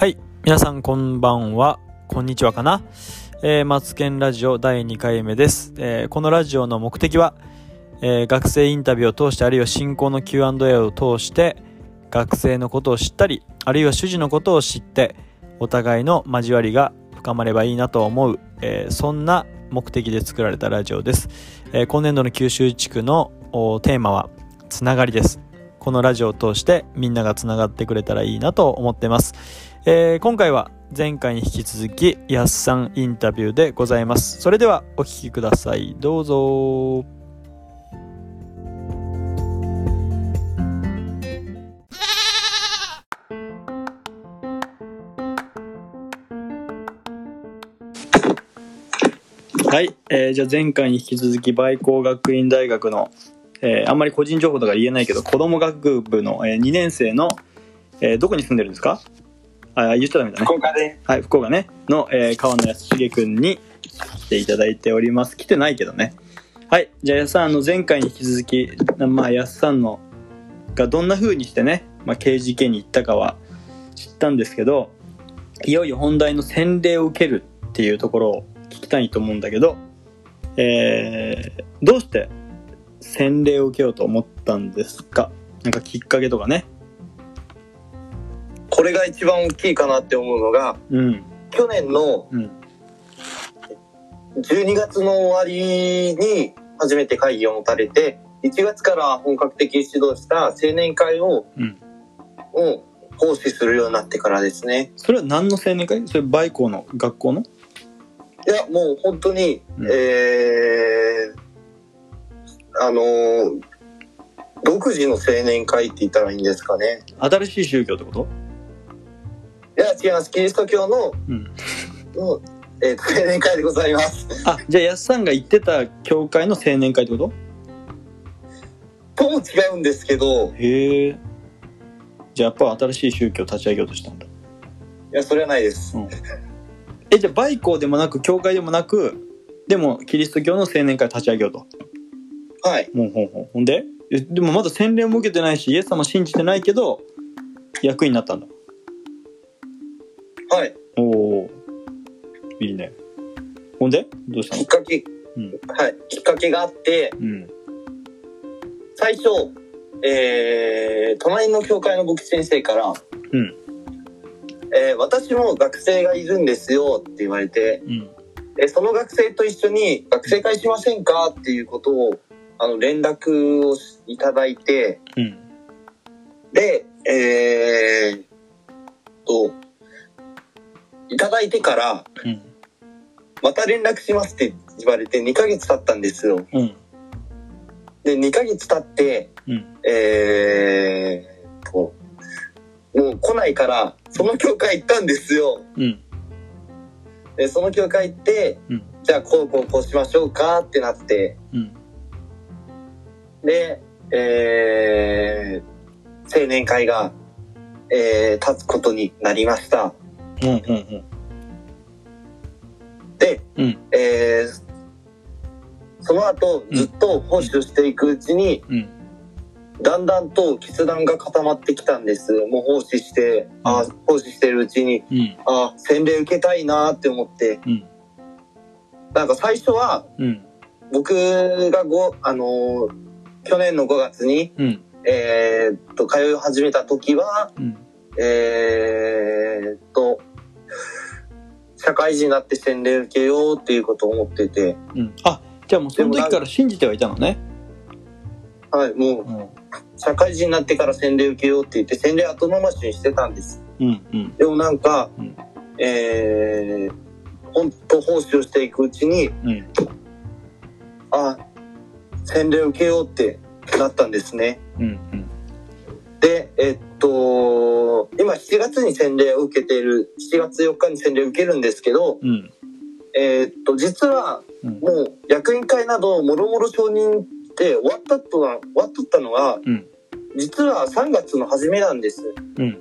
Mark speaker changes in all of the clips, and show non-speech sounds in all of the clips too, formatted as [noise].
Speaker 1: はい。皆さんこんばんは。こんにちはかな。えー、マツケンラジオ第2回目です。えーこのラジオの目的は、えー学生インタビューを通して、あるいは進行の Q&A を通して、学生のことを知ったり、あるいは主事のことを知って、お互いの交わりが深まればいいなと思う、えーそんな目的で作られたラジオです。えー今年度の九州地区のテーマは、つながりです。このラジオを通してみんながつながってくれたらいいなと思ってます。えー今回は前回に引き続き、やっさんインタビューでございます。それではお聞きください。どうぞ。はい、えーじゃあ前回に引き続き、梅光学院大学の、えーあんまり個人情報とか言えないけど、子供学部の、え2年生の、えーどこに住んでるんですか？あ、言っちゃダメだね。
Speaker 2: 福岡で
Speaker 1: はい、福岡ね、の、えー川野康重くんに来ていただいております。来てないけどね。はい、じゃあ、やっさん、あの、前回に引き続き、まあ、やっさんの、がどんな風にしてね、まあ、刑事系に行ったかは知ったんですけど、いよいよ本題の洗礼を受けるっていうところを聞きたいと思うんだけど、えー、どうして洗礼を受けようと思ったんですか？なんかきっかけとかね。
Speaker 2: これが一番大きいかなって思うのが
Speaker 1: うん、
Speaker 2: 去年の
Speaker 1: うん、
Speaker 2: 12月の終わりに初めて会議を持たれて1月から本格的に指導した青年会を,、
Speaker 1: うん。
Speaker 2: を奉仕するようになってからですね。
Speaker 1: それは何の青年会？それ、バイコの学校の？
Speaker 2: いやもう本当に、
Speaker 1: うん。
Speaker 2: えーあのー独自の青年会って言ったらいいんですかね。
Speaker 1: 新しい宗教ってこと？
Speaker 2: いや違いますキリスト教の
Speaker 1: うん。
Speaker 2: の、えーと青年会でございます
Speaker 1: あ、じゃあ、やっさんが言ってた教会の青年会ってこと？
Speaker 2: とも違うんですけど
Speaker 1: へえ。じゃあ、やっぱ新しい宗教を立ち上げようとしたんだ。
Speaker 2: いやそれはないです
Speaker 1: え、じゃあ、バイコでもなく、教会でもなく、でも、キリスト教の青年会立ち上げようと？
Speaker 2: はい
Speaker 1: ほんほんほん。ほんで？えでもまだ洗礼も受けてないし、イエス様信じてないけど、役員になったんだ。
Speaker 2: けがあって、
Speaker 1: うん。
Speaker 2: 最初、えー、隣の教会の牧師先生から、
Speaker 1: うん。
Speaker 2: えー私も学生がいるんですよって言われて、
Speaker 1: うん。
Speaker 2: えーその学生と一緒に学生会しませんかっていうことを、あの、連絡をしいただいて、
Speaker 1: うん。
Speaker 2: で、えー、と、いただいてから、
Speaker 1: うん。
Speaker 2: また連絡しますって言われて2ヶ月経ったんですよ。
Speaker 1: うん。
Speaker 2: で、2ヶ月経って、
Speaker 1: うん。
Speaker 2: えー、と、もう来ないから、その教会行ったんですよ。
Speaker 1: うん。
Speaker 2: で、その教会行って、
Speaker 1: うん。
Speaker 2: じゃあこうこうこうしましょうかってなって、
Speaker 1: うん。
Speaker 2: で、えー、青年会が、えー、立つことになりました。
Speaker 1: うん。うん。
Speaker 2: で、
Speaker 1: うん。
Speaker 2: えー、その後、ずっと奉仕をしていくうちに、
Speaker 1: うん。
Speaker 2: だんだんと決断が固まってきたんです。もう奉仕して、あー奉仕してるうちに、
Speaker 1: うん。
Speaker 2: あー洗礼受けたいなって思って、
Speaker 1: うん。
Speaker 2: なんか最初は、
Speaker 1: うん。
Speaker 2: 僕がご、あのー去年の5月に、
Speaker 1: うん。
Speaker 2: えーっと、通い始めた時は、
Speaker 1: うん。
Speaker 2: えーっと、社会人になって洗礼受けようっていうことを思ってて、
Speaker 1: うん。あ、じゃあもうその時から信じてはいたのね。
Speaker 2: はい、もう、
Speaker 1: うん。
Speaker 2: 社会人になってから洗礼受けようって言って、洗礼後回しにしてたんです。
Speaker 1: うん。うん。
Speaker 2: でもなんか、
Speaker 1: うん
Speaker 2: えー、本当奉仕をしていくうちに、
Speaker 1: うん。
Speaker 2: あ、洗礼受けようってなったんですね。
Speaker 1: うん。
Speaker 2: で、えっと、今7月に洗礼を受けている、7月4日に洗礼を受けるんですけど、
Speaker 1: うん。
Speaker 2: えっと、実は
Speaker 1: うん。
Speaker 2: もう役員会などもろもろ承認って終わったとは、終わっとったのが、
Speaker 1: うん。
Speaker 2: 実は3月の初めなんです。
Speaker 1: うん。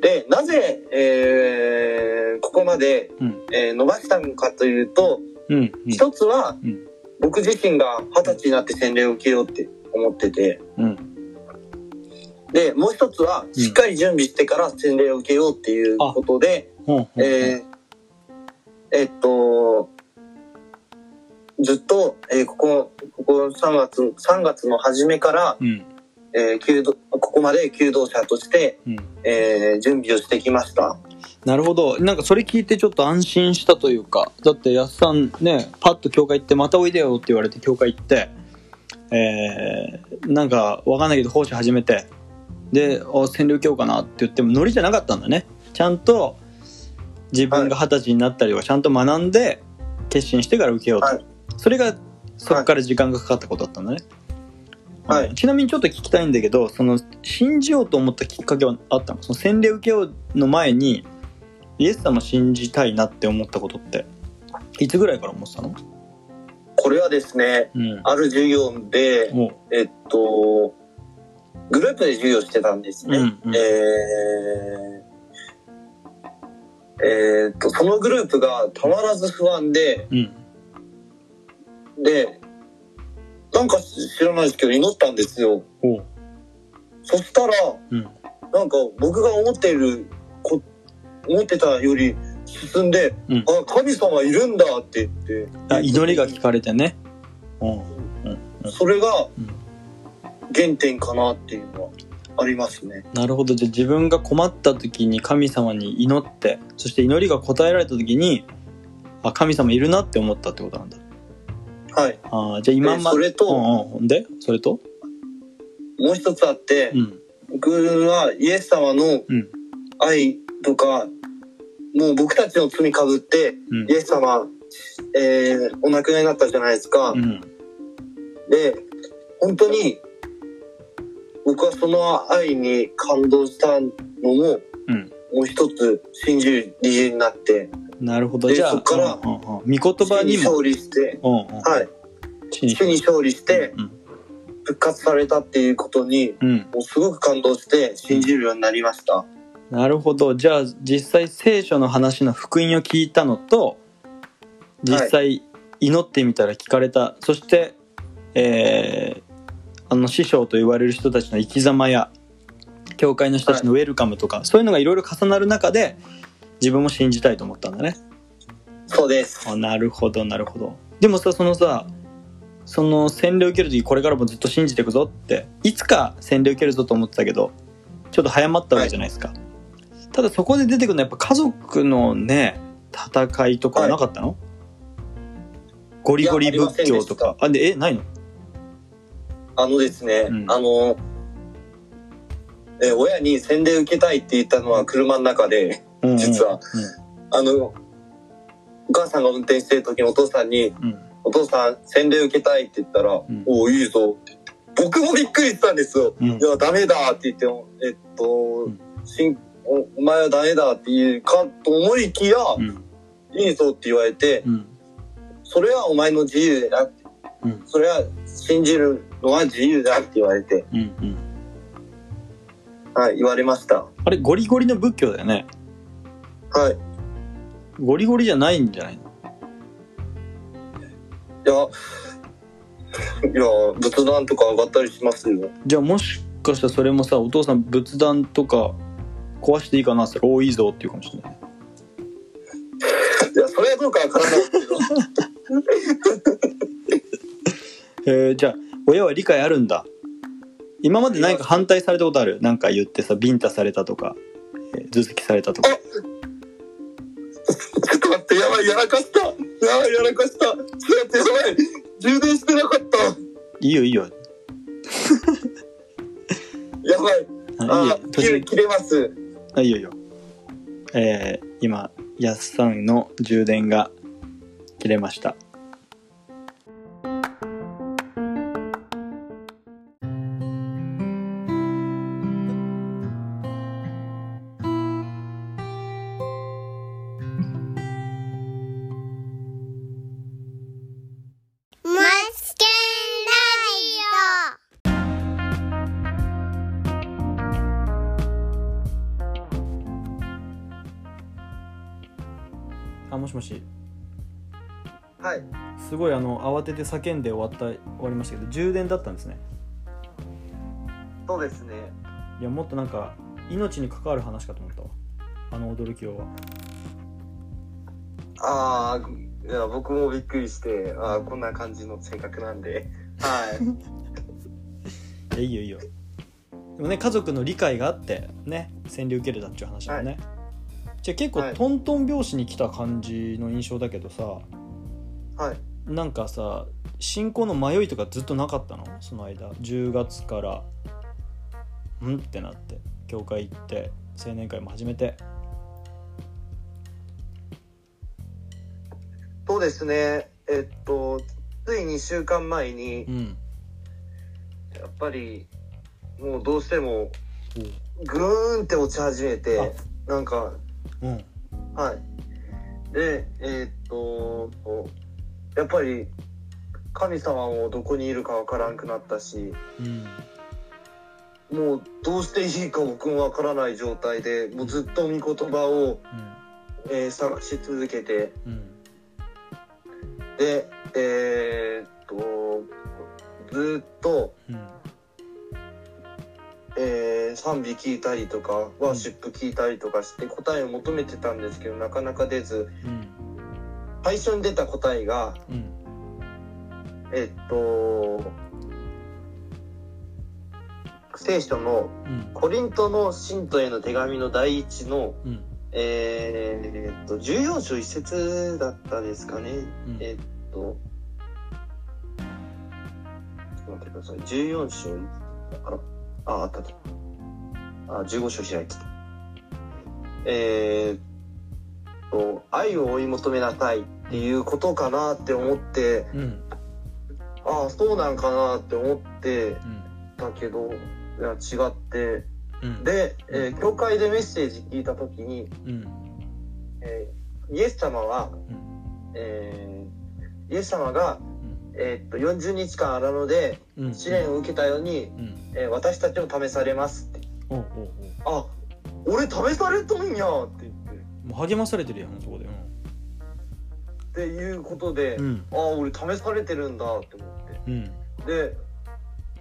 Speaker 2: で、なぜ、えーここまで、
Speaker 1: うん。
Speaker 2: えー伸ばしたのかというと、
Speaker 1: うん。
Speaker 2: 一つは
Speaker 1: うん。
Speaker 2: 僕自身が二十歳になって洗礼を受けようって思ってて、
Speaker 1: うん。
Speaker 2: で、もう一つは、しっかり準備してから洗礼を受けようっていうことで、
Speaker 1: ほん
Speaker 2: えーえっと、ずっと、えーここ、ここ3月、3月の初めから、
Speaker 1: うん。
Speaker 2: えーここまで弓道者として、
Speaker 1: うん。
Speaker 2: えー準備をしてきました。
Speaker 1: なるほど。なんかそれ聞いてちょっと安心したというかだってやっさんねパッと教会行ってまたおいでよって言われて教会行ってえー、なんかわかんないけど奉仕始めてであ洗礼受けようかなって言ってもノリじゃなかったんだね。ちゃんと自分が二十歳になったりとかちゃんと学んで決心してから受けようと、
Speaker 2: はい。
Speaker 1: それがそこから時間がかかったことだったんだね、
Speaker 2: はい。
Speaker 1: ちなみにちょっと聞きたいんだけどその信じようと思ったきっかけはあったの？その洗礼受けようの前にイエス様信じたいなって思ったことっていつぐらいから思ってたの？
Speaker 2: これはですね、
Speaker 1: うん。
Speaker 2: ある授業で、
Speaker 1: も
Speaker 2: えっと、グループで授業してたんですね。
Speaker 1: うんうん。
Speaker 2: えーえーっと、そのグループがたまらず不安で、
Speaker 1: ううん。
Speaker 2: で、なんか知らないですけど祈ったんですよ。そしたら、
Speaker 1: うん。
Speaker 2: なんか僕が思っているこ、思ってたより進んで、
Speaker 1: うん。
Speaker 2: あ、神様いるんだって言って。
Speaker 1: あ祈りが聞かれてね。うん。うん。
Speaker 2: それが
Speaker 1: うん
Speaker 2: 原点かなっていうのはありますね。
Speaker 1: なるほど。じゃあ自分が困った時に神様に祈ってそして祈りが答えられた時にあ神様いるなって思ったってことなんだ。
Speaker 2: はい。
Speaker 1: あーじゃあ今ま
Speaker 2: でそれと
Speaker 1: うんうん、でそれと？
Speaker 2: もう一つあって、
Speaker 1: うん。
Speaker 2: 僕はイエス様の
Speaker 1: うん。
Speaker 2: 愛とか、もう僕たちの罪かぶって、
Speaker 1: うん。
Speaker 2: イエス様、えーお亡くなりになったじゃないですか。
Speaker 1: うん。
Speaker 2: で、本当に、僕はその愛に感動したのも、
Speaker 1: うん。
Speaker 2: もう一つ信じる理由になって、
Speaker 1: なるほど。
Speaker 2: で
Speaker 1: じゃあ
Speaker 2: そっから
Speaker 1: うんうんうん。御言葉にも。
Speaker 2: 勝利して、
Speaker 1: うんうん。
Speaker 2: はい、主に勝利。して
Speaker 1: うん
Speaker 2: 復活されたっていうことに、
Speaker 1: うん。
Speaker 2: もうすごく感動して信じるようになりました。
Speaker 1: なるほど。じゃあ実際聖書の話の福音を聞いたのと実際祈ってみたら聞かれた、そして、えーあの師匠と言われる人たちの生き様や教会の人たちのウェルカムとか、そういうのがいろいろ重なる中で自分も信じたいと思ったんだね。
Speaker 2: そうです。
Speaker 1: あなるほどなるほど。でもさそのさその洗礼を受ける時これからもずっと信じていくぞっていつか洗礼を受けるぞと思ってたけどちょっと早まったわけじゃないですか、ただそこで出てくるのはやっぱ家族のね戦いとかはなかったの、ゴリゴリ仏教とか。あでえないの？
Speaker 2: あのですね、
Speaker 1: うん。
Speaker 2: あの、えー親に洗礼受けたいって言ったのは車の中で、実は、あの、お母さんが運転してる時にお父さんに、
Speaker 1: うん。
Speaker 2: お父さん洗礼受けたいって言ったら、
Speaker 1: ん。
Speaker 2: おお、いいぞ。って。僕もびっくりしたんですよ。
Speaker 1: うん。
Speaker 2: いや、ダメだって言っても、えっと、おお前はダメだって言うかと思いきや、
Speaker 1: うん。
Speaker 2: いいぞって言われて、
Speaker 1: うん。
Speaker 2: それはお前の自由だって。
Speaker 1: うん
Speaker 2: それは信じるのは自由だって言われて、
Speaker 1: うんうん
Speaker 2: はい、言われました。
Speaker 1: あれゴリゴリの仏教だよね
Speaker 2: はい。
Speaker 1: ゴリゴリじゃないんじゃないの？
Speaker 2: いや、いや、仏壇とか上がったりしますよ。
Speaker 1: じゃあもしかしたらそれもさお父さん仏壇とか壊していいかなって言ったら「おいいぞ」って言うかもしれない
Speaker 2: いや、それはどうかわからないけど。[laughs]
Speaker 1: えーじゃあ親は理解あるんだ今まで何か反対されたことある？なんか言ってさビンタされたとか、えー頭突きされたとか
Speaker 2: ちょっと待って、やばい、やらかした。やばい、やらかした。ちょっと待って、やばい。充電してなかった。
Speaker 1: いいよいいよ [laughs]
Speaker 2: やばい。
Speaker 1: あいいよ
Speaker 2: 切れます。
Speaker 1: あいいよいいよえー今やっさんの充電が切れましたもしもし。
Speaker 2: はい。
Speaker 1: すごいあの慌てて叫んで終わった終わりましたけど充電だったんですね。
Speaker 2: そうですね。
Speaker 1: いやもっとなんか命に関わる話かと思ったわ。あの驚きようは。
Speaker 2: ああいや僕もびっくりしてあーこんな感じの性格なんで。はい。[laughs]
Speaker 1: いやいいよいいよ。でもね家族の理解があってね洗礼受けれたっていう話だもんね、じゃあ結構
Speaker 2: はい。
Speaker 1: トントン拍子に来た感じの印象だけどさ
Speaker 2: はい。
Speaker 1: なんかさ信仰の迷いとかずっとなかったの？その間。10月から。うん？ってなって。教会行って。青年会も始めて。
Speaker 2: そうですね。えっとつい2週間前に
Speaker 1: うん。
Speaker 2: やっぱりもうどうしても
Speaker 1: お
Speaker 2: グーンって落ち始めてなんか
Speaker 1: ううん。
Speaker 2: はい。でえっとやっぱり神様もどこにいるかわからんくなったし
Speaker 1: うん。
Speaker 2: もうどうしていいか僕もわからない状態でもうずっと御言葉を、えー探し続けて
Speaker 1: うんうん。
Speaker 2: でえーっとずっと、
Speaker 1: うん
Speaker 2: えー賛美聞いたりとかワーシップ聞いたりとかして答えを求めてたんですけどなかなか出ず。
Speaker 1: うん。
Speaker 2: 最初に出た答えが
Speaker 1: うん。
Speaker 2: えっと聖書の
Speaker 1: うん。
Speaker 2: コリントの信徒への手紙の第一の
Speaker 1: うん。
Speaker 2: えーっと14章一節だったですかね、
Speaker 1: うん。
Speaker 2: えっとちょっと待ってください。14章。あらああったあったあ15章開いてた。えーっと愛を追い求めなさいっていうことかなって思って
Speaker 1: うん。
Speaker 2: ああそうなんかなって思って
Speaker 1: うん。
Speaker 2: たけどいや違って。
Speaker 1: うん。
Speaker 2: で、えー教会でメッセージ聞いた時に、
Speaker 1: うん。
Speaker 2: えーイエス様は、
Speaker 1: うん。
Speaker 2: えーイエス様が、
Speaker 1: うん
Speaker 2: えーっと40日間荒野で
Speaker 1: うん。
Speaker 2: 試練を受けたように、
Speaker 1: うん。
Speaker 2: えー私たちも試されますって。
Speaker 1: おうおうおう。
Speaker 2: あ俺試されとんやって言って。
Speaker 1: もう励まされてるやんそこで。
Speaker 2: っていうことで、
Speaker 1: うん。
Speaker 2: あ俺試されてるんだって思って。
Speaker 1: うん。
Speaker 2: で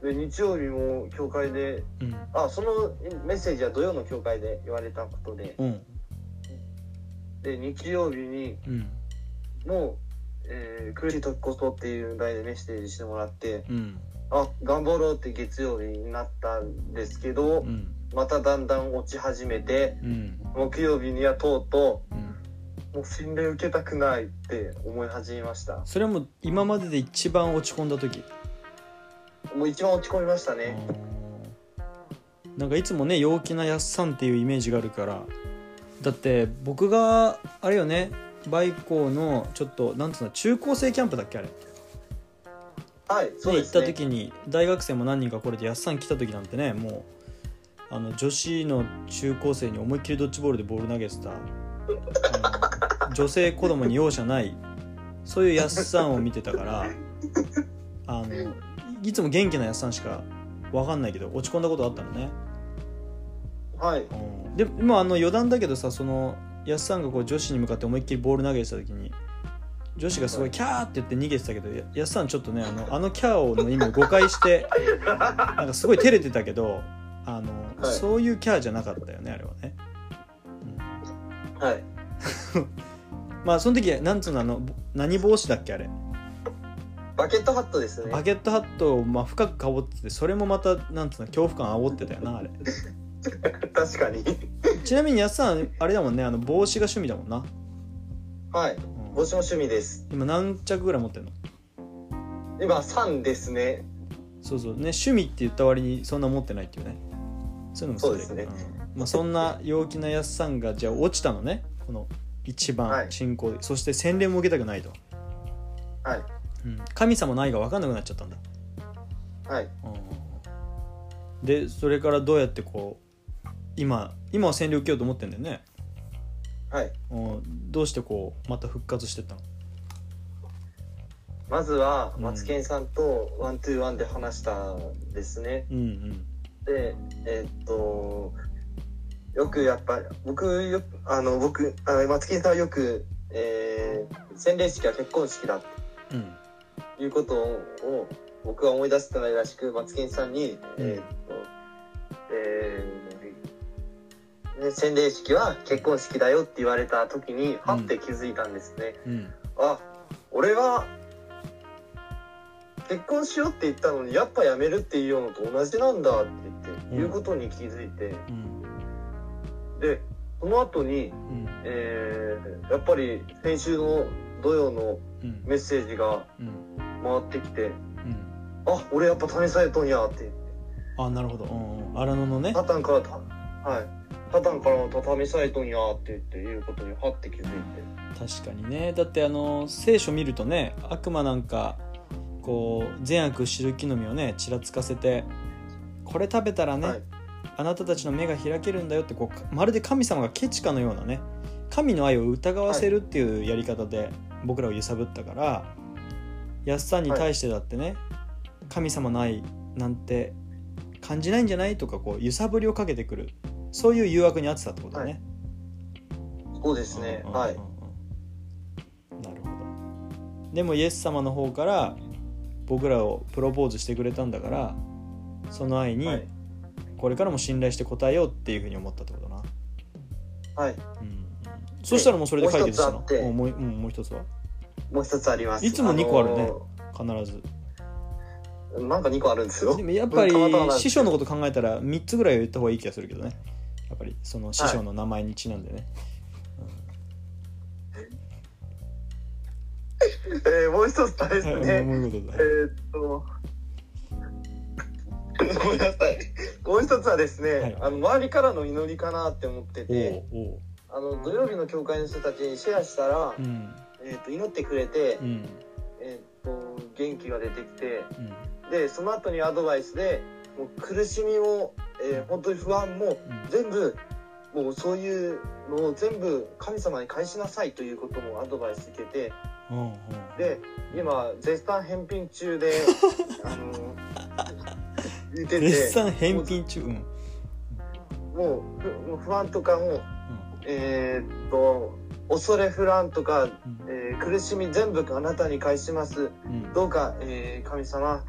Speaker 2: で日曜日も教会で
Speaker 1: うん。
Speaker 2: あそのメッセージは土曜の教会で言われたことで。
Speaker 1: うん。
Speaker 2: で日曜日に
Speaker 1: うん。
Speaker 2: もう、えー苦しい時こそっていう題でメッセージしてもらって
Speaker 1: うん。
Speaker 2: あ頑張ろうって月曜日になったんですけど、
Speaker 1: うん。
Speaker 2: まただんだん落ち始めて
Speaker 1: うん。
Speaker 2: 木曜日にはとうと
Speaker 1: うん。
Speaker 2: うもう洗礼受けたくないって思い始めました。
Speaker 1: それはもう今までで一番落ち込んだ時？
Speaker 2: もう一番落ち込みましたね。
Speaker 1: なんかいつもね陽気なやっさんっていうイメージがあるから。だって僕があれよねバイコーのちょっとなんつうの中高生キャンプだっけあれ？
Speaker 2: はいそう
Speaker 1: ね。行った時に大学生も何人か来れてやっさん来た時なんてねもうあの女子の中高生に思いっきりドッジボールでボール投げてた。[laughs] 女性子供に容赦ないそういうやっさんを見てたからあのいつも元気なやっさんしか分かんないけど落ち込んだことあったのね、
Speaker 2: はい。
Speaker 1: うん、でもあの余談だけどさそのやっさんがこう女子に向かって思いっきりボール投げてた時に女子がすごいキャーって言って逃げてたけどややっさんちょっとねあのあのキャーの意味を誤解して [laughs] なんかすごい照れてたけどあの、
Speaker 2: はい。
Speaker 1: そういうキャーじゃなかったよねあれはね。
Speaker 2: はい。[laughs]
Speaker 1: まあその時なんつうのあのぼ何帽子だっけあれ。
Speaker 2: バケットハットですね。
Speaker 1: バケットハットをまあ深くかぶっててそれもまたなんつうの恐怖感煽ってたよなあれ。[laughs]
Speaker 2: 確かに
Speaker 1: ちなみにやっさんあれだもんねあの帽子が趣味だもんな、
Speaker 2: はい。
Speaker 1: うん。
Speaker 2: 帽子も趣味です。
Speaker 1: 今何着ぐらい持ってんの？
Speaker 2: 今3ですね。
Speaker 1: そうそう。ね趣味って言った割にそんな持ってないっていうね。そういうのも
Speaker 2: そうですね。
Speaker 1: ん。まあ、そんな陽気なやっさんがじゃあ落ちたのね。この一番
Speaker 2: はい。
Speaker 1: 信仰で、そして洗礼も受けたくないと、
Speaker 2: はい。
Speaker 1: うん、神様ないが分かんなくなっちゃったんだ、
Speaker 2: はい。
Speaker 1: うん、でそれからどうやってこう今今は洗礼受けようと思ってんだよね、
Speaker 2: はい。
Speaker 1: うん、どうしてこうまた復活してったの？
Speaker 2: まずは
Speaker 1: うん。
Speaker 2: マツケンさんとワントゥーワンで話したんですね、
Speaker 1: うんうん。
Speaker 2: でえーっとよくやっぱ僕よあの僕あマツケンさんはよく、えー洗礼式は結婚式だ
Speaker 1: うん。
Speaker 2: ということを僕は思い出してないらしくマツケンさんに、えー洗礼式は結婚式だよって言われた時にはって気づいたんですね、
Speaker 1: うん。
Speaker 2: あ俺は結婚しようって言ったのにやっぱやめるっていうのと同じなんだって言って、
Speaker 1: うん。
Speaker 2: いうことに気づいて。
Speaker 1: うん。
Speaker 2: でその後に、
Speaker 1: うん。
Speaker 2: えーやっぱり先週の土曜の
Speaker 1: うん。
Speaker 2: メッセージが
Speaker 1: うん。
Speaker 2: 回ってきて
Speaker 1: うん。
Speaker 2: あ俺やっぱ試されとんやって言って。
Speaker 1: あなるほど。うんうん。荒野のね。
Speaker 2: サタンからたはいサタンからの試されとんやって言っていうことにはって気づいて。
Speaker 1: 確かにね。だってあの聖書見るとね悪魔なんかこう善悪知る木の実をねちらつかせてこれ食べたらね、
Speaker 2: はい。
Speaker 1: あなたたちの目が開けるんだよってこうまるで神様がケチかのようなね神の愛を疑わせるっていうやり方で僕らを揺さぶったから、やっさんに対してだってね、神様の愛なんて感じないんじゃないとかこう揺さぶりをかけてくるそういう誘惑にあってたってことだね。
Speaker 2: そうですね。
Speaker 1: うんうんうん
Speaker 2: はい。
Speaker 1: うんなるほど。でもイエス様の方から僕らをプロポーズしてくれたんだからその愛に
Speaker 2: はい。
Speaker 1: これからも信頼して答えようっていうふうに思ったってことな、
Speaker 2: はい。
Speaker 1: うんうん、そしたらもうそれで解決したの？
Speaker 2: もう一つあって。
Speaker 1: うんもううんもう一つは？
Speaker 2: もう一つあります。
Speaker 1: いつも二個あるね
Speaker 2: あ
Speaker 1: 必ず。
Speaker 2: のーなんか2個あるんですよ。
Speaker 1: でもやっぱり師匠のこと考えたら3つぐらいは言った方がいい気がするけどねやっぱりその師匠の名前にちなんでね、
Speaker 2: えーもう一つはです
Speaker 1: はい
Speaker 2: ね、えっと。ごめんなさい。もう一つはですね、
Speaker 1: はい。
Speaker 2: あの周りからの祈りかなって思っててあの土曜日の教会の人たちにシェアしたら、
Speaker 1: うん。
Speaker 2: えーっと祈ってくれて、
Speaker 1: うん。
Speaker 2: えーっと元気が出てきて
Speaker 1: うん。
Speaker 2: でその後にアドバイスでもう苦しみも、えー本当に不安も
Speaker 1: うん。
Speaker 2: 全部もうそういうのを全部神様に返しなさいということもアドバイス受けて
Speaker 1: うんうん。
Speaker 2: で今絶賛返品中で [laughs] あの言ってて
Speaker 1: 絶賛返品中。うん。
Speaker 2: もう不安とかもえーっと恐れ不安とか、
Speaker 1: うん。
Speaker 2: えー苦しみ全部あなたに返します。
Speaker 1: うん。
Speaker 2: どうか、えー神様、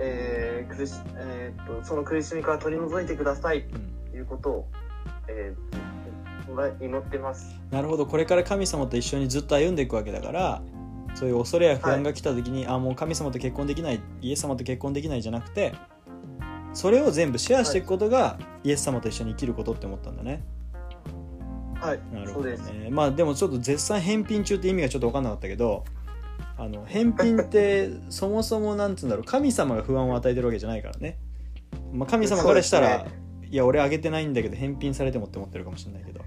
Speaker 2: えー苦しえーっとその苦しみから取り除いてくださいということを、えー祈ってます。
Speaker 1: なるほど。これから神様と一緒にずっと歩んでいくわけだからそういう恐れや不安が来た時に、あもう神様と結婚できないイエス様と結婚できないじゃなくてそれを全部シェアしていくことが、イエス様と一緒に生きることって思ったんだね。
Speaker 2: はい
Speaker 1: なるほど
Speaker 2: そうです。
Speaker 1: ねまあでもちょっと絶賛返品中って意味がちょっと分かんなかったけどあの返品ってそもそもなんつうんだろう神様が不安を与えてるわけじゃないからね、まあ、神様からしたら、
Speaker 2: そうです
Speaker 1: いや俺あげてないんだけど返品されてもって思ってるかもしれないけど。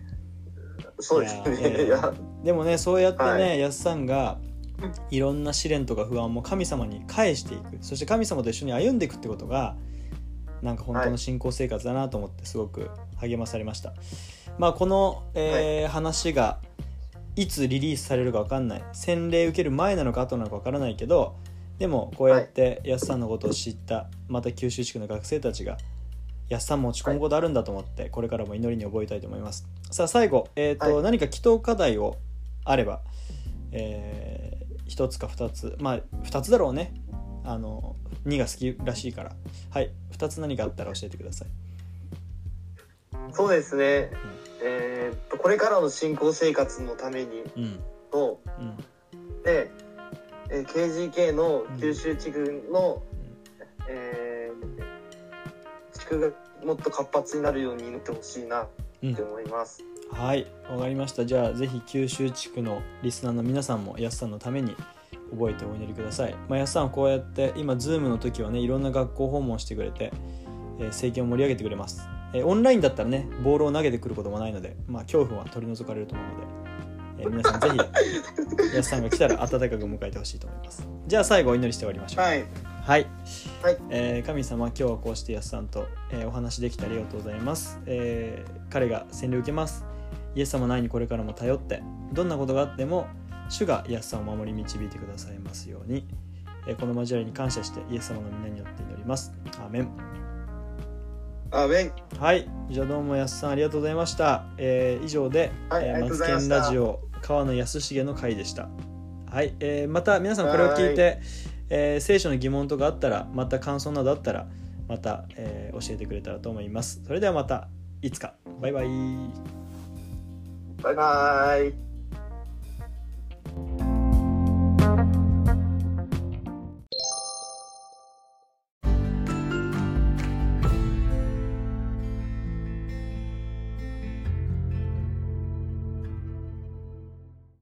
Speaker 2: そうです
Speaker 1: いやいやいや。
Speaker 2: ねいや。
Speaker 1: でもねそうやってね、
Speaker 2: は
Speaker 1: やすさんがいろんな試練とか不安も神様に返していく。そして神様と一緒に歩んでいくってことがなんか本当の信仰生活だなと思ってすごく励まされました、まあこの、えー話がいつリリースされるか分かんない。洗礼受ける前なのか後なのか分からないけどでもこうやってやすさんのことを知ったまた九州地区の学生たちがやっさんも落ち込むことあるんだと思って、これからも祈りに覚えたいと思います。さあ最後、えーと
Speaker 2: はい。
Speaker 1: 何か祈祷課題をあれば、えー、1つか2つまあ2つだろうね。あの2が好きらしいから。はい2つ何かあったら教えてください。
Speaker 2: そうですね、えーこれからの信仰生活のために
Speaker 1: うん。
Speaker 2: と
Speaker 1: うん。
Speaker 2: で、えー KGK の九州地区の、えー地区がもっと活発になるように祈ってほしいな
Speaker 1: うん。
Speaker 2: って思います、
Speaker 1: はいわかりました。じゃあぜひ九州地区のリスナーの皆さんもやすさんのために覚えてお祈りください、まあ、やすさんはこうやって今 Zoom の時はねいろんな学校訪問してくれて、えー、政権を盛り上げてくれます、えーオンラインだったらねボールを投げてくることもないので、まあ、恐怖は取り除かれると思うので、えー皆さんぜひ [laughs] やすさんが来たら温かく迎えてほしいと思います。じゃあ最後お祈りして終わりましょう。
Speaker 2: はい。
Speaker 1: はい、
Speaker 2: はい。
Speaker 1: えー神様今日はこうしてやすさんと、えーお話できてありがとうございます、えー彼が洗礼を受けます。イエス様の愛にこれからも頼ってどんなことがあっても主がイエスさんを守り導いてくださいますように、えーこの交わりに感謝してイエス様の皆によって祈ります。アーメン
Speaker 2: アーメン
Speaker 1: はい。じゃあどうもやすさんありがとうございました、えー以上で、えー
Speaker 2: はいありがとうご
Speaker 1: マツケンラジオ川野康重の回でした。はい、えーまた皆さんこれを聞いて、えー聖書の疑問とかあったらまた感想などあったらまた、えー教えてくれたらと思います。それではまたいつか。バイバイ。
Speaker 2: バイバイ。